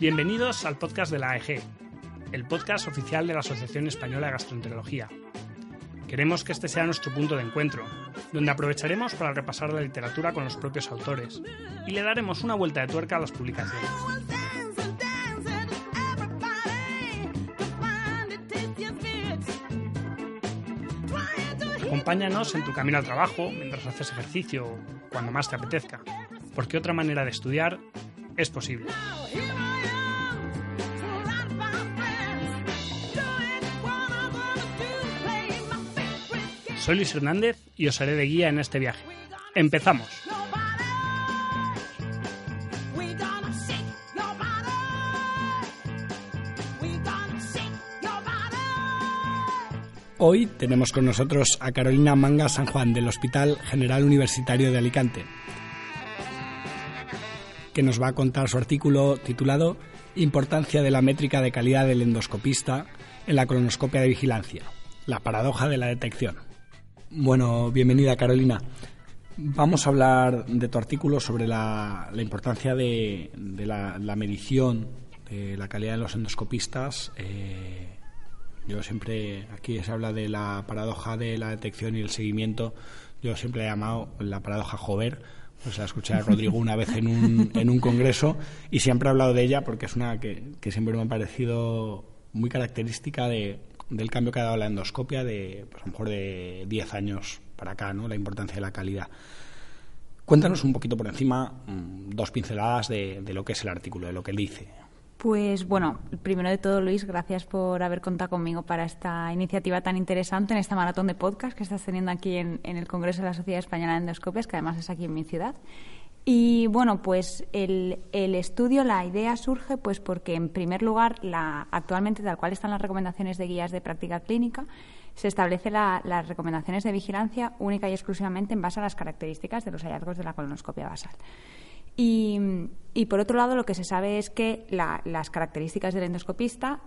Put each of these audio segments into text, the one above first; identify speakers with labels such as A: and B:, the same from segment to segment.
A: Bienvenidos al podcast de la AEG, el podcast oficial de la Asociación Española de Gastroenterología. Queremos que este sea nuestro punto de encuentro, donde aprovecharemos para repasar la literatura con los propios autores y le daremos una vuelta de tuerca a las publicaciones. Acompáñanos en tu camino al trabajo, mientras haces ejercicio o cuando más te apetezca, porque otra manera de estudiar es posible. Soy Luis Hernández y os haré de guía en este viaje. ¡Empezamos! Hoy tenemos con nosotros a Carolina Manga San Juan del Hospital General Universitario de Alicante, que nos va a contar su artículo titulado Importancia de la métrica de calidad del endoscopista en la colonoscopia de vigilancia, la paradoja de la detección. Bueno, bienvenida Carolina. Vamos a hablar de tu artículo sobre la, importancia de, la medición de la calidad de los endoscopistas. eh, yo siempre, aquí se habla de la paradoja de la detección y el seguimiento. Yo siempre he llamado la paradoja Jover. Pues la escuché a Rodrigo una vez en un, en un congreso y siempre he hablado de ella porque es una que, que siempre me ha parecido muy característica de, del cambio que ha dado la endoscopia de, pues a lo mejor de 10 años para acá, ¿no? La importancia de la calidad. Cuéntanos un poquito por encima, mm, dos pinceladas de, de lo que es el artículo, de lo que él dice.
B: Pues bueno, primero de todo, Luis, gracias por haber contado conmigo para esta iniciativa tan interesante en esta maratón de podcast que estás teniendo aquí en, el Congreso de la Sociedad Española de Endoscopias, que además es aquí en mi ciudad. Y bueno, pues el, estudio, la idea surge pues porque en primer lugar, la, actualmente tal cual están las recomendaciones de guías de práctica clínica, se establece la- las recomendaciones de vigilancia única y exclusivamente en base a las características de los hallazgos de la colonoscopia basal. Y, y, por otro lado, lo que se sabe es que la- las características del endoscopista,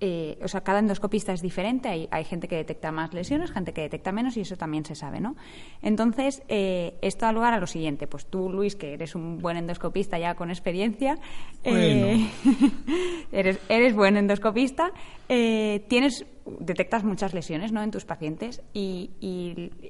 B: eh, o sea, cada endoscopista es diferente. Hay, hay gente que detecta más lesiones, gente que detecta menos, y eso también se sabe, ¿no? Entonces, eh, esto da lugar a lo siguiente. Pues tú, Luis, que eres un buen endoscopista ya con experiencia, eh, eres, eres buen endoscopista, eh, tienes detectas muchas lesiones ¿no? en tus pacientes y,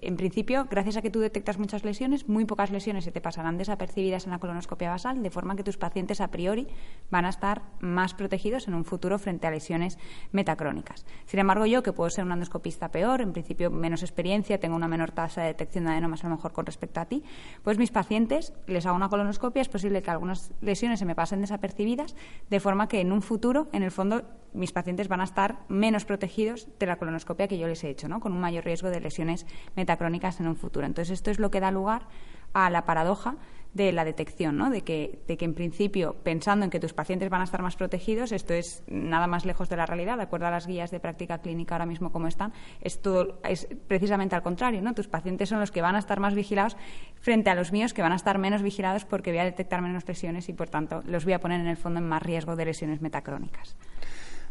B: en principio, gracias a que tú detectas muchas lesiones, muy pocas lesiones se te pasarán desapercibidas en la colonoscopia basal, de forma que tus pacientes a priori van a estar más protegidos en un futuro frente a lesiones metacrónicas. Sin embargo, yo, que puedo ser un endoscopista peor, en principio menos experiencia, tengo una menor tasa de detección de adenomas a lo mejor con respecto a ti, pues mis pacientes les hago una colonoscopia, es posible que algunas lesiones se me pasen desapercibidas, de forma que en un futuro, en el fondo, mis pacientes van a estar menos protegidos de la colonoscopia que yo les he hecho, ¿no? con un mayor riesgo de lesiones metacrónicas en un futuro. Entonces, esto es lo que da lugar a la paradoja de la detección, ¿no? de, que, de que en principio, pensando en que tus pacientes van a estar más protegidos, esto es nada más lejos de la realidad, de acuerdo a las guías de práctica clínica ahora mismo como están, es, todo, es precisamente al contrario, ¿no? tus pacientes son los que van a estar más vigilados frente a los míos que van a estar menos vigilados porque voy a detectar menos lesiones y, por tanto, los voy a poner en el fondo en más riesgo de lesiones metacrónicas.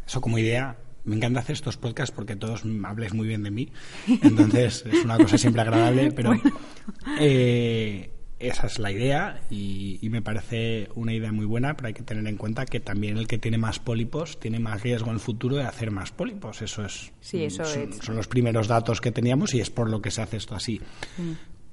A: Eso como idea. Me encanta hacer estos podcasts porque todos habléis muy bien de mí. Entonces es una cosa siempre agradable, pero eh, esa es la idea y, y me parece una idea muy buena, pero hay que tener en cuenta que también el que tiene más pólipos tiene más riesgo en el futuro de hacer más pólipos. Eso es.
B: Sí, eso
A: son,
B: es.
A: son los primeros datos que teníamos y es por lo que se hace esto así.
B: Mm.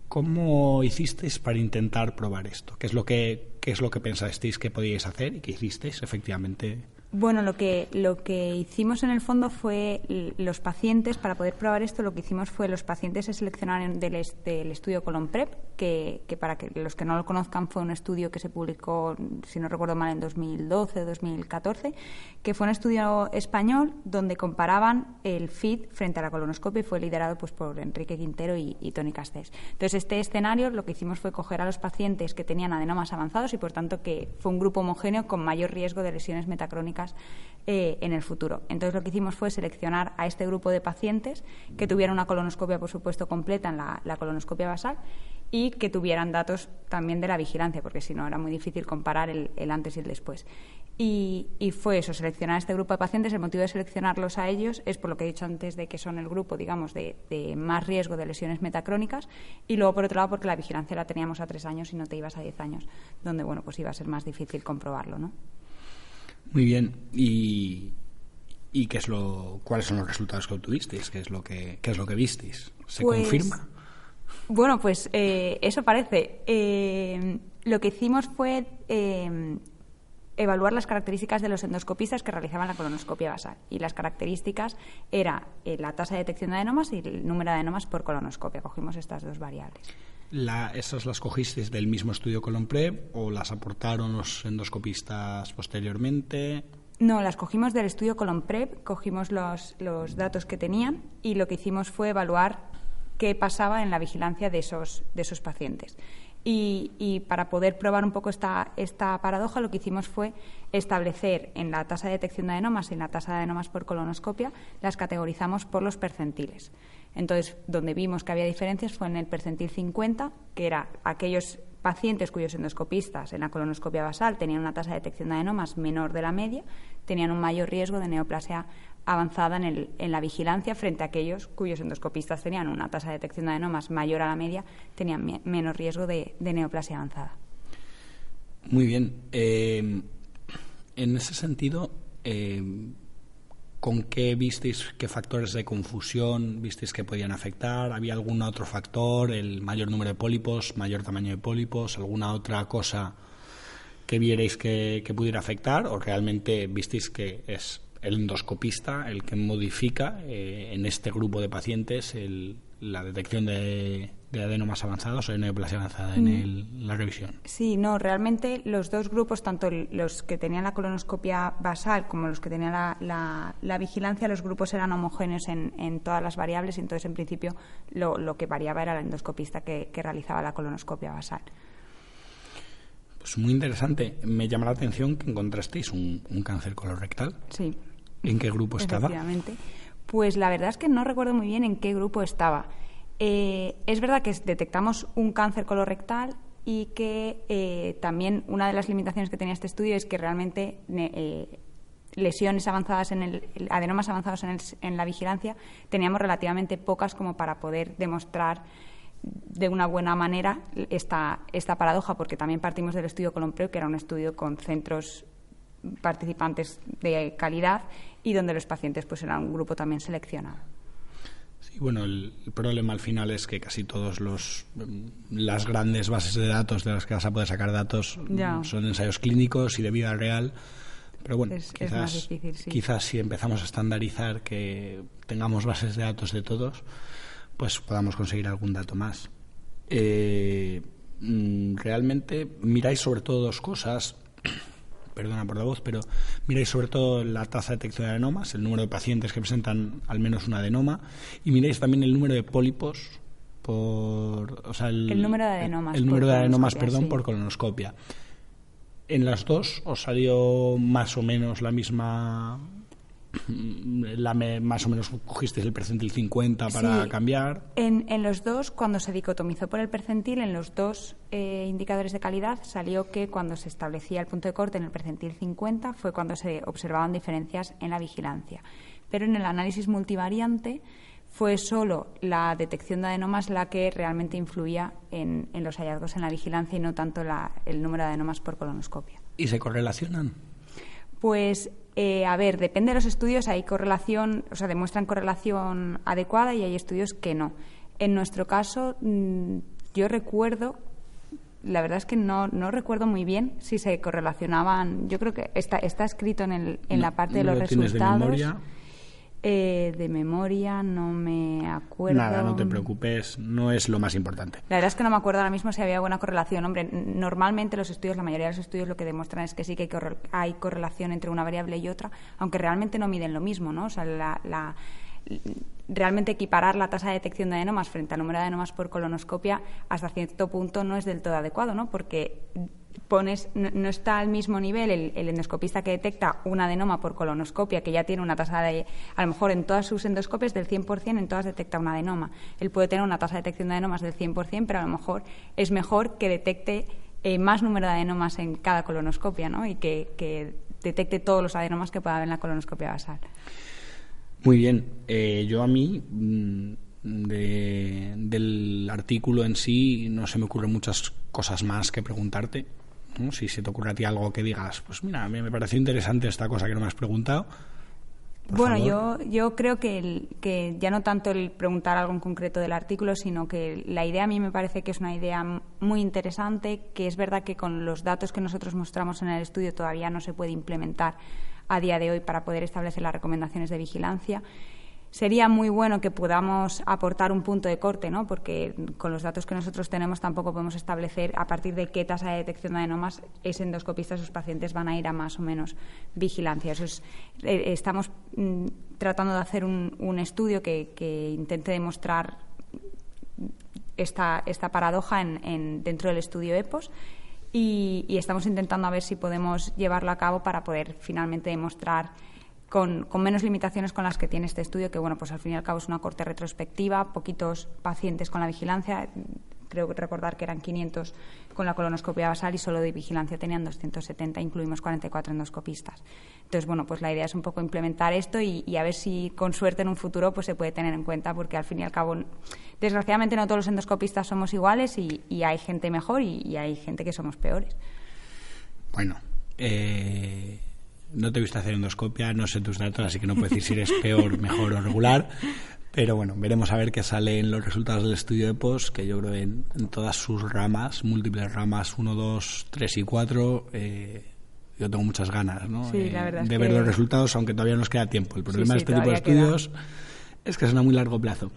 A: ¿Cómo hicisteis para intentar probar esto? ¿Qué es lo que, qué es lo que pensasteis que podíais hacer y qué hicisteis efectivamente
B: Bueno, lo que, lo que hicimos en el fondo fue los pacientes, para poder probar esto, lo que hicimos fue los pacientes se seleccionaron del, es- del estudio Colomprep, que, que para que los que no lo conozcan fue un estudio que se publicó, si no recuerdo mal, en 2012 o 2014, que fue un estudio español donde comparaban el FIT frente a la colonoscopia y fue liderado pues, por Enrique Quintero y, y Tony Castells. Entonces, este escenario lo que hicimos fue coger a los pacientes que tenían adenomas avanzados y, por tanto, que fue un grupo homogéneo con mayor riesgo de lesiones metacrónicas eh, en el futuro. Entonces, lo que hicimos fue seleccionar a este grupo de pacientes que tuvieran una colonoscopia, por supuesto, completa en la, colonoscopia basal y que tuvieran datos también de la vigilancia, porque si no era muy difícil comparar el, antes y el después. Y, y fue eso, seleccionar a este grupo de pacientes. El motivo de seleccionarlos a ellos es por lo que he dicho antes de que son el grupo, digamos, de, de más riesgo de lesiones metacrónicas. Y luego, por otro lado, porque la vigilancia la teníamos a tres años y no te ibas a diez años, donde, bueno, pues iba a ser más difícil comprobarlo, ¿no?
A: Muy bien. ¿Y, y qué es lo, cuáles son los resultados que obtuvisteis? ¿Qué es lo que, qué es lo que visteis? ¿Se
B: Pues,
A: confirma?
B: Bueno, pues eh, eso parece. Eh, lo que hicimos fue eh, evaluar las características de los endoscopistas que realizaban la colonoscopia basal. Y las características era eh, la tasa de detección de adenomas y el número de adenomas por colonoscopia. Cogimos estas dos variables.
A: ¿Esas las cogisteis del mismo estudio o las aportaron los endoscopistas posteriormente?
B: No, las cogimos del estudio Colomprep, cogimos los, los datos que tenían y lo que hicimos fue evaluar qué pasaba en la vigilancia de esos, de esos pacientes. Y, y para poder probar un poco esta, esta paradoja, lo que hicimos fue establecer en la tasa de detección de adenomas y en la tasa de adenomas por colonoscopia, las categorizamos por los percentiles. Entonces, donde vimos que había diferencias fue en el percentil 50, que era aquellos pacientes cuyos endoscopistas en la colonoscopia basal tenían una tasa de detección de adenomas menor de la media, tenían un mayor riesgo de neoplasia avanzada en, la vigilancia frente a aquellos cuyos endoscopistas tenían una tasa de detección de adenomas mayor a la media, tenían me- menos riesgo de, de neoplasia avanzada.
A: Muy bien. Eh, en ese sentido, eh, ¿con qué visteis qué factores de confusión visteis que podían afectar? ¿Había algún otro factor? ¿El mayor número de pólipos, mayor tamaño de pólipos? ¿Alguna otra cosa que vierais que, pudiera afectar? ¿O realmente visteis que es el endoscopista el que modifica eh, en este grupo de pacientes el- la detección de, de adenomas avanzados o de neoplasia avanzada en el- la revisión?
B: Sí, no, realmente los dos grupos, tanto los que tenían la colonoscopia basal como los que tenían la, la- la vigilancia, los grupos eran homogéneos en, en todas las variables y entonces en principio lo, lo que variaba era el endoscopista que, que realizaba la colonoscopia basal.
A: Pues muy interesante. Me llama la atención que encontrasteis un, un cáncer colorectal.
B: Sí.
A: ¿En qué grupo estaba?
B: Pues la verdad es que no recuerdo muy bien en qué grupo estaba. Eh, es verdad que detectamos un cáncer colorectal y que eh, también una de las limitaciones que tenía este estudio es que realmente eh, lesiones avanzadas en el- adenomas avanzados en, el- en la vigilancia teníamos relativamente pocas como para poder demostrar de una buena manera esta, esta paradoja, porque también partimos del estudio Colompreo, que era un estudio con centros participantes de calidad y donde los pacientes pues eran un grupo también seleccionado.
A: Sí, bueno, el, el problema al final es que casi todos los mm, las grandes bases de datos de las que vas a poder sacar datos mm,
B: Ya.
A: son ensayos clínicos y de vida real. Pero bueno,
B: Es- es
A: quizás,
B: más difícil, sí.
A: quizás si empezamos a estandarizar que tengamos bases de datos de todos, pues podamos conseguir algún dato más. Eh, mm, realmente miráis sobre todo dos cosas. Perdona por la voz, pero miráis sobre todo la tasa de detección de adenomas, el número de pacientes que presentan al menos un adenoma, y miráis también el número de pólipos por, o sea, el,
B: El número de adenomas
A: el número de adenomas, perdón,
B: sí.
A: por colonoscopia. En las dos os salió más o menos la misma la me- más o menos cogisteis el percentil 50 para
B: Sí.
A: cambiar.
B: En, en los dos, cuando se dicotomizó por el percentil, en los dos eh, indicadores de calidad salió que cuando se establecía el punto de corte en el percentil 50 fue cuando se observaban diferencias en la vigilancia. Pero en el análisis multivariante fue solo la detección de adenomas la que realmente influía en, en los hallazgos en la vigilancia y no tanto la- el número de adenomas por colonoscopia.
A: ¿Y se correlacionan?
B: Pues, eh, a ver, depende de los estudios, hay correlación, o sea, demuestran correlación adecuada y hay estudios que no. En nuestro caso, mm, yo recuerdo la verdad es que no, no recuerdo muy bien si se correlacionaban. Yo creo que está, está escrito en, el, en
A: No,
B: la parte de
A: ¿no
B: los
A: lo
B: resultados. Eh, de memoria no me acuerdo.
A: Nada, no te preocupes, no es lo más importante.
B: La verdad es que no me acuerdo ahora mismo si había buena correlación. Hombre, normalmente los estudios, la mayoría de los estudios lo que demuestran es que sí que hay, corre- hay correlación entre una variable y otra, aunque realmente no miden lo mismo, ¿no? O sea, la, la- realmente equiparar la tasa de detección de adenomas frente al número de adenomas por colonoscopia hasta cierto punto no es del todo adecuado, ¿no? Porque pones no, está al mismo nivel el, el endoscopista que detecta un adenoma por colonoscopia, que ya tiene una tasa de, a lo mejor en todas sus endoscopias del 100%, en todas detecta un adenoma. Él puede tener una tasa de detección de adenomas del 100%, pero a lo mejor es mejor que detecte eh, más número de adenomas en cada colonoscopia, ¿no? Y que, que detecte todos los adenomas que pueda haber en la colonoscopia basal.
A: Muy bien, eh, yo a mí mm, de- del artículo en sí no se me ocurren muchas cosas más que preguntarte. ¿no? Si se te ocurre a ti algo que digas, pues mira, a mí me pareció interesante esta cosa que no me has preguntado. por
B: Bueno,
A: favor.
B: yo, yo creo que, el- que ya no tanto el preguntar algo en concreto del artículo, sino que la idea a mí me parece que es una idea muy interesante, que es verdad que con los datos que nosotros mostramos en el estudio todavía no se puede implementar a día de hoy para poder establecer las recomendaciones de vigilancia. Sería muy bueno que podamos aportar un punto de corte, ¿no? porque con los datos que nosotros tenemos tampoco podemos establecer a partir de qué tasa de detección de adenomas ese endoscopista, sus pacientes van a ir a más o menos vigilancia. Es, eh, estamos mm, tratando de hacer un, estudio que, que intente demostrar esta, esta paradoja en, en- dentro del estudio EPOS y, y estamos intentando a ver si podemos llevarlo a cabo para poder finalmente demostrar con, con menos limitaciones con las que tiene este estudio, que bueno, pues al fin y al cabo es una corte retrospectiva, poquitos pacientes con la vigilancia, creo recordar que eran 500 con la colonoscopia basal y solo de vigilancia tenían 270, incluimos 44 endoscopistas. Entonces, bueno, pues la idea es un poco implementar esto y, a ver si con suerte en un futuro pues se puede tener en cuenta, porque al fin y al cabo, desgraciadamente no todos los endoscopistas somos iguales y, hay gente mejor y, y hay gente que somos peores.
A: Bueno, eh, no te he visto hacer endoscopia, no sé tus datos, así que no puedo decir si eres peor, mejor o regular. Pero bueno, veremos a ver qué salen los resultados del estudio de POS, que yo creo en, en todas sus ramas, múltiples ramas 1, 2, 3 y 4, eh, yo tengo muchas ganas ¿no?
B: Sí, la
A: Eh,
B: es
A: de ver
B: que-
A: los resultados, aunque todavía nos queda tiempo. El problema de
B: sí,
A: este tipo de
B: queda.
A: estudios es que son a muy largo plazo.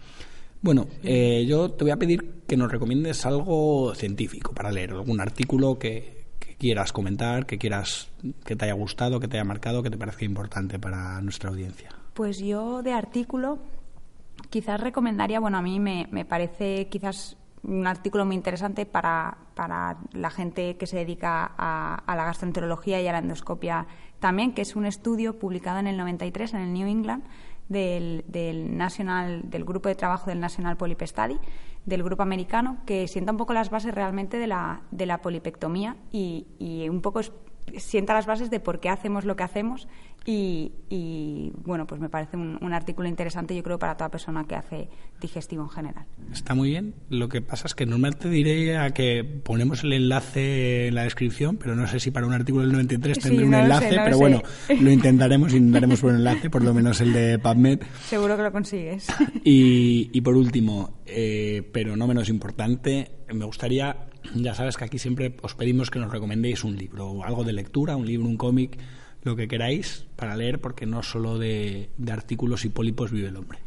A: Bueno, eh, yo te voy a pedir que nos recomiendes algo científico para leer, algún artículo que, que quieras comentar, que quieras que te haya gustado, que te haya marcado, que te parezca importante para nuestra audiencia.
B: Pues yo de artículo quizás recomendaría, bueno, a mí me, me parece quizás un artículo muy interesante para, para la gente que se dedica a, a la gastroenterología y a la endoscopia también, que es un estudio publicado en el 93 en el New England del, del, National, del grupo de trabajo del National Polyp Study, del grupo americano, que sienta un poco las bases realmente de la, de la polipectomía y, y un poco es- sienta las bases de por qué hacemos lo que hacemos y, y, bueno, pues me parece un, un artículo interesante yo creo para toda persona que hace digestivo en general.
A: Está muy bien. Lo que pasa es que normalmente diré a que ponemos el enlace en la descripción, pero no sé si para un artículo del 93
B: Sí,
A: tendré un
B: no lo
A: enlace,
B: sé, no lo
A: pero
B: sé.
A: bueno, lo intentaremos, intentaremos un enlace, por lo menos el de PubMed.
B: Seguro que lo consigues.
A: Y, y por último, eh, pero no menos importante, me gustaría, ya sabes que aquí siempre os pedimos que nos recomendéis un libro, algo de lectura, un libro, un cómic, lo que queráis para leer, porque no solo de, de artículos y pólipos vive el hombre.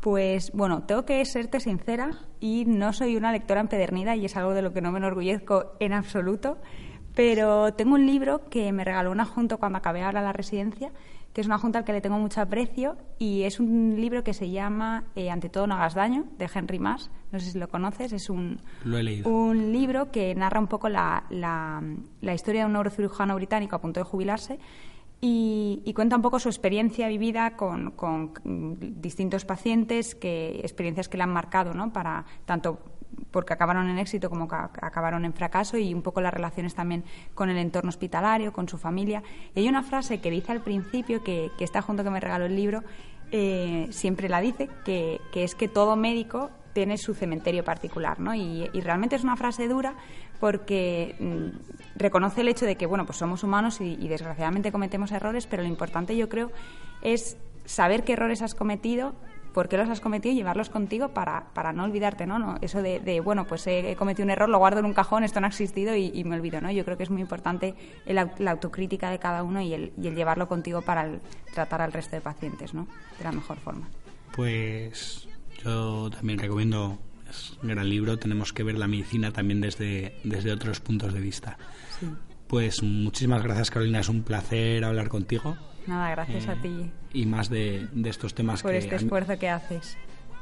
B: Pues bueno, tengo que serte sincera y no soy una lectora empedernida y es algo de lo que no me enorgullezco en absoluto, pero tengo un libro que me regaló una junta cuando acabé ahora la residencia, que es una junta al que le tengo mucho aprecio y es un libro que se llama eh, Ante todo no hagas daño, de Henry Mass, no sé si lo conoces, es un,
A: Lo he leído.
B: un libro que narra un poco la, la- la historia de un neurocirujano británico a punto de jubilarse y, y cuenta un poco su experiencia vivida con, con, distintos pacientes, que, experiencias que le han marcado, ¿no? Para tanto porque acabaron en éxito como acabaron en fracaso y un poco las relaciones también con el entorno hospitalario, con su familia. Y hay una frase que dice al principio, que, que está junto que me regaló el libro, eh, siempre la dice, que, que es que todo médico tiene su cementerio particular, ¿no? Y, realmente es una frase dura porque mm, reconoce el hecho de que, bueno, pues somos humanos y desgraciadamente cometemos errores, pero lo importante yo creo es saber qué errores has cometido, por qué los has cometido y llevarlos contigo para, para no olvidarte, ¿no? no eso de, de, bueno, pues he, he cometido un error, lo guardo en un cajón, esto no ha existido y, y me olvido, ¿no? Yo creo que es muy importante el la autocrítica de cada uno y el, y el llevarlo contigo para el- tratar al resto de pacientes, ¿no? De la mejor forma.
A: Pues yo también recomiendo, es un gran libro, tenemos que ver la medicina también desde, desde otros puntos de vista.
B: Sí.
A: Pues muchísimas gracias Carolina, es un placer hablar contigo.
B: Nada, gracias
A: Eh,
B: a ti
A: Y más de, de estos temas
B: por
A: que,
B: este
A: a mí,
B: esfuerzo que haces.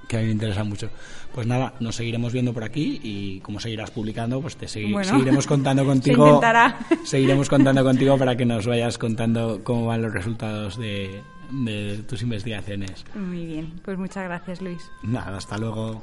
A: que a mí me interesan mucho. Pues nada, nos seguiremos viendo por aquí y como seguirás publicando, pues te segui-
B: Bueno,
A: seguiremos contando
B: se
A: contigo.
B: intentará.
A: Seguiremos contando contigo para que nos vayas contando cómo van los resultados de, de tus investigaciones.
B: Muy bien, pues muchas gracias, Luis.
A: Nada, hasta luego.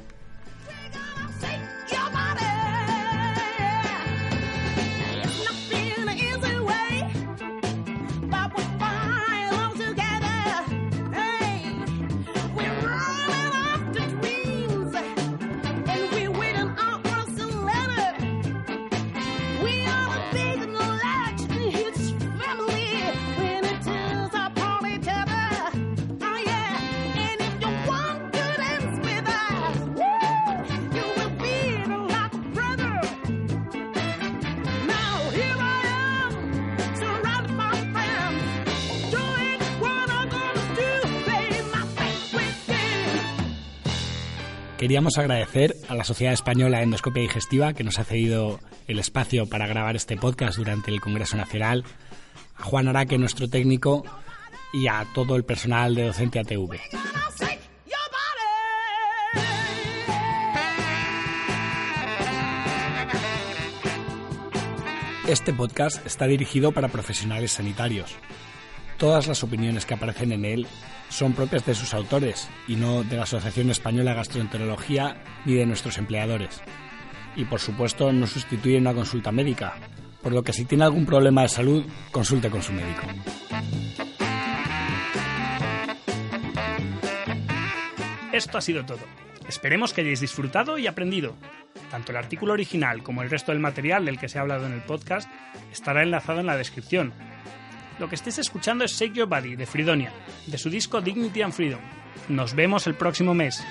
A: Queríamos agradecer a la Sociedad Española de Endoscopia Digestiva que nos ha cedido el espacio para grabar este podcast durante el Congreso Nacional, a Juan Araque, nuestro técnico, y a todo el personal de Docencia TV.
C: Gonna shake your body.
A: Este podcast está dirigido para profesionales sanitarios. Todas las opiniones que aparecen en él son propias de sus autores y no de la Asociación Española de Gastroenterología ni de nuestros empleadores. Y por supuesto no sustituyen una consulta médica, por lo que si tiene algún problema de salud, consulte con su médico.
D: Esto ha sido todo. Esperemos que hayáis disfrutado y aprendido. Tanto el artículo original como el resto del material del que se ha hablado en el podcast estará enlazado en la descripción. Lo que estéis escuchando es Shake Your Body de Fridonia, de su disco Dignity and Freedom. Nos vemos el próximo mes.